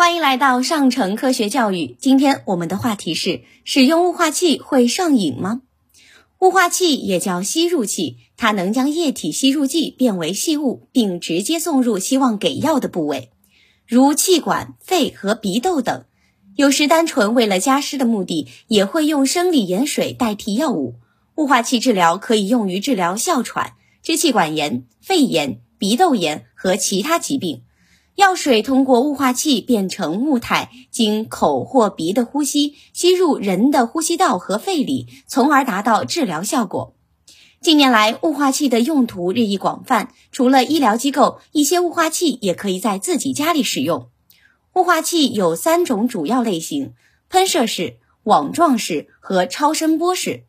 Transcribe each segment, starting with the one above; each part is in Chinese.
欢迎来到上城科学教育。今天我们的话题是：使用雾化器会上瘾吗？雾化器也叫吸入器，它能将液体吸入剂变为细物，并直接送入希望给药的部位，如气管、肺和鼻窦等。有时单纯为了加湿的目的，也会用生理盐水代替药物。雾化器治疗可以用于治疗哮喘、支气管炎、肺炎、鼻窦炎和其他疾病。药水通过雾化器变成雾态，经口或鼻的呼吸吸入人的呼吸道和肺里，从而达到治疗效果。近年来，雾化器的用途日益广泛，除了医疗机构，一些雾化器也可以在自己家里使用。雾化器有三种主要类型：喷射式、网状式和超声波式。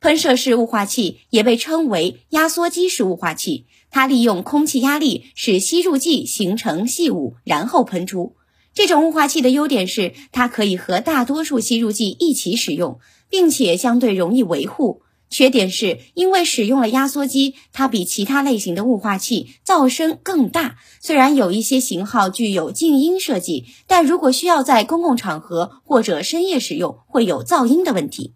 喷射式雾化器也被称为压缩机式雾化器。它利用空气压力使吸入剂形成细雾，然后喷出。这种雾化器的优点是，它可以和大多数吸入剂一起使用，并且相对容易维护。缺点是因为使用了压缩机，它比其他类型的雾化器噪声更大。虽然有一些型号具有静音设计，但如果需要在公共场合或者深夜使用，会有噪音的问题。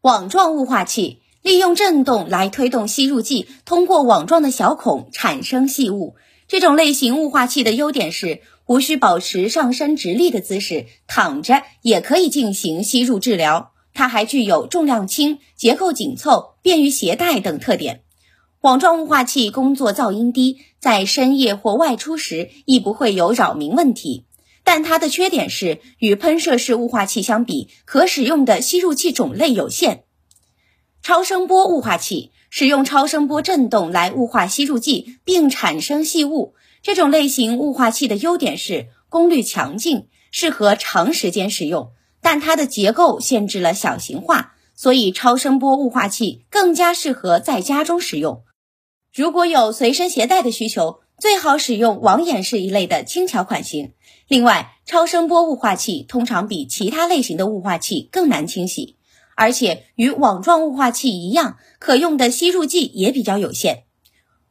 网状雾化器。利用振动来推动吸入剂通过网状的小孔产生细雾。这种类型雾化器的优点是无需保持上身直立的姿势，躺着也可以进行吸入治疗。它还具有重量轻、结构紧凑、便于携带等特点。网状雾化器工作噪音低，在深夜或外出时亦不会有扰民问题。但它的缺点是与喷射式雾化器相比，可使用的吸入器种类有限。超声波雾化器使用超声波振动来雾化吸入剂，并产生细雾。这种类型雾化器的优点是功率强劲，适合长时间使用，但它的结构限制了小型化，所以超声波雾化器更加适合在家中使用。如果有随身携带的需求，最好使用网眼式一类的轻巧款型。另外，超声波雾化器通常比其他类型的雾化器更难清洗。而且与网状雾化器一样，可用的吸入剂也比较有限。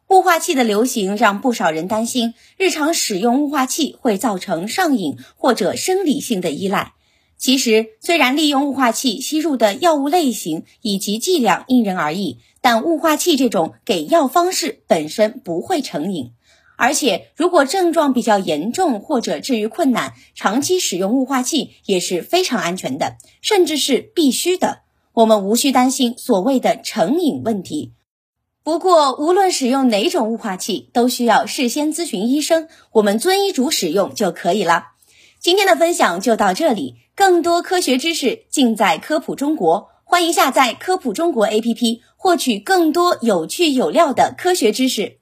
雾化器的流行让不少人担心，日常使用雾化器会造成上瘾或者生理性的依赖。其实，虽然利用雾化器吸入的药物类型以及剂量因人而异，但雾化器这种给药方式本身不会成瘾。而且，如果症状比较严重或者治愈困难，长期使用雾化器也是非常安全的，甚至是必须的。我们无需担心所谓的成瘾问题。不过，无论使用哪种雾化器，都需要事先咨询医生，我们遵医嘱使用就可以了。今天的分享就到这里，更多科学知识尽在科普中国，欢迎下载科普中国 APP，获取更多有趣有料的科学知识。